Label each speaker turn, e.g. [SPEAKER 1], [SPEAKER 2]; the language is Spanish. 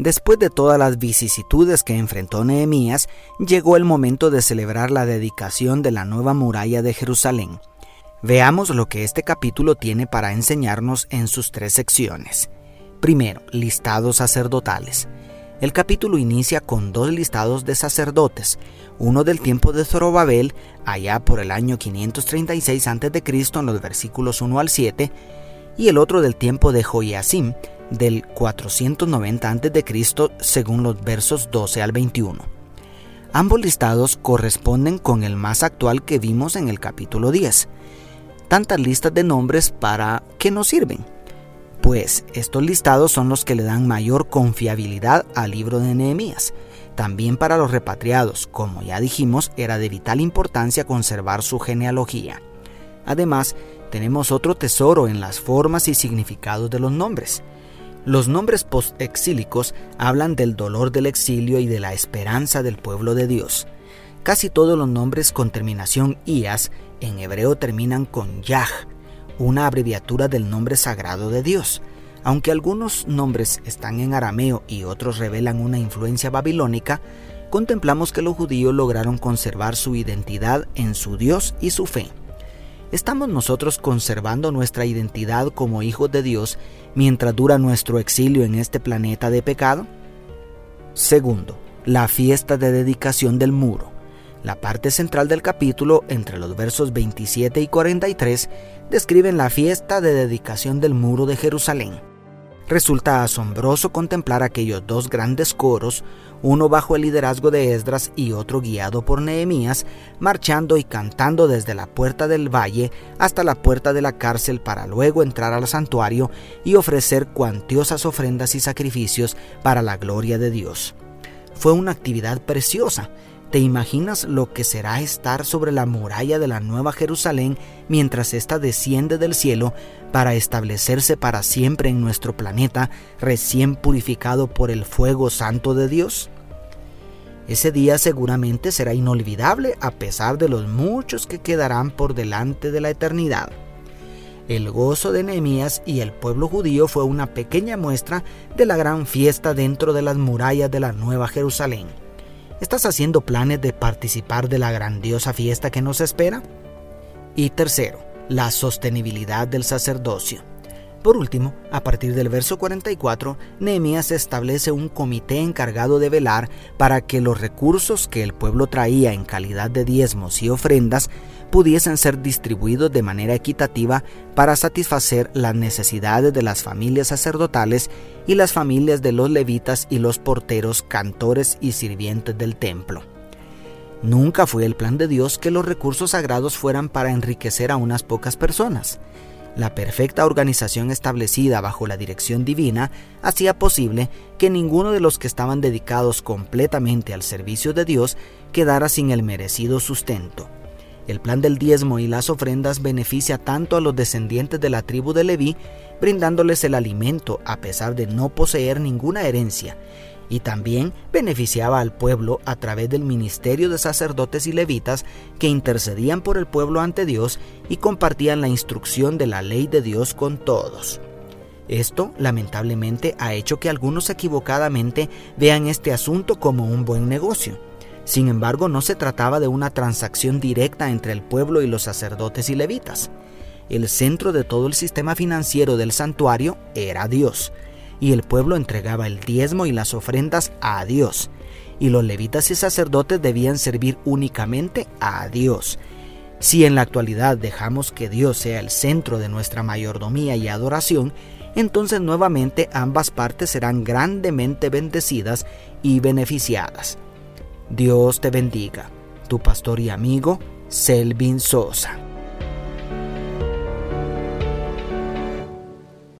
[SPEAKER 1] Después de todas las vicisitudes que enfrentó Nehemías, llegó el momento de celebrar la dedicación de la nueva muralla de Jerusalén. Veamos lo que este capítulo tiene para enseñarnos en sus tres secciones. Primero, listados sacerdotales. El capítulo inicia con dos listados de sacerdotes, uno del tiempo de Zorobabel, allá por el año 536 a.C. en los versículos 1 al 7, y el otro del tiempo de Joiasim, del 490 a.C. según los versos 12 al 21. Ambos listados corresponden con el más actual que vimos en el capítulo 10. Tantas listas de nombres para qué nos sirven? Pues estos listados son los que le dan mayor confiabilidad al libro de Nehemías. También para los repatriados, como ya dijimos, era de vital importancia conservar su genealogía. Además, tenemos otro tesoro en las formas y significados de los nombres. Los nombres postexílicos hablan del dolor del exilio y de la esperanza del pueblo de Dios. Casi todos los nombres con terminación ias en hebreo terminan con yah, una abreviatura del nombre sagrado de Dios. Aunque algunos nombres están en arameo y otros revelan una influencia babilónica, contemplamos que los judíos lograron conservar su identidad en su Dios y su fe. ¿Estamos nosotros conservando nuestra identidad como hijos de Dios mientras dura nuestro exilio en este planeta de pecado? Segundo, la fiesta de dedicación del muro. La parte central del capítulo, entre los versos 27 y 43, describen la fiesta de dedicación del muro de Jerusalén. Resulta asombroso contemplar aquellos dos grandes coros, uno bajo el liderazgo de Esdras y otro guiado por Nehemías, marchando y cantando desde la puerta del valle hasta la puerta de la cárcel para luego entrar al santuario y ofrecer cuantiosas ofrendas y sacrificios para la gloria de Dios. Fue una actividad preciosa, ¿Te imaginas lo que será estar sobre la muralla de la Nueva Jerusalén mientras ésta desciende del cielo para establecerse para siempre en nuestro planeta recién purificado por el fuego santo de Dios? Ese día seguramente será inolvidable a pesar de los muchos que quedarán por delante de la eternidad. El gozo de Nehemías y el pueblo judío fue una pequeña muestra de la gran fiesta dentro de las murallas de la Nueva Jerusalén. ¿Estás haciendo planes de participar de la grandiosa fiesta que nos espera? Y tercero, la sostenibilidad del sacerdocio. Por último, a partir del verso 44, Nehemías establece un comité encargado de velar para que los recursos que el pueblo traía en calidad de diezmos y ofrendas pudiesen ser distribuidos de manera equitativa para satisfacer las necesidades de las familias sacerdotales y las familias de los levitas y los porteros, cantores y sirvientes del templo. Nunca fue el plan de Dios que los recursos sagrados fueran para enriquecer a unas pocas personas. La perfecta organización establecida bajo la dirección divina hacía posible que ninguno de los que estaban dedicados completamente al servicio de Dios quedara sin el merecido sustento. El plan del diezmo y las ofrendas beneficia tanto a los descendientes de la tribu de Leví, brindándoles el alimento a pesar de no poseer ninguna herencia, y también beneficiaba al pueblo a través del ministerio de sacerdotes y levitas que intercedían por el pueblo ante Dios y compartían la instrucción de la ley de Dios con todos. Esto, lamentablemente, ha hecho que algunos equivocadamente vean este asunto como un buen negocio. Sin embargo, no se trataba de una transacción directa entre el pueblo y los sacerdotes y levitas. El centro de todo el sistema financiero del santuario era Dios, y el pueblo entregaba el diezmo y las ofrendas a Dios, y los levitas y sacerdotes debían servir únicamente a Dios. Si en la actualidad dejamos que Dios sea el centro de nuestra mayordomía y adoración, entonces nuevamente ambas partes serán grandemente bendecidas y beneficiadas. Dios te bendiga. Tu pastor y amigo, Selvin Sosa.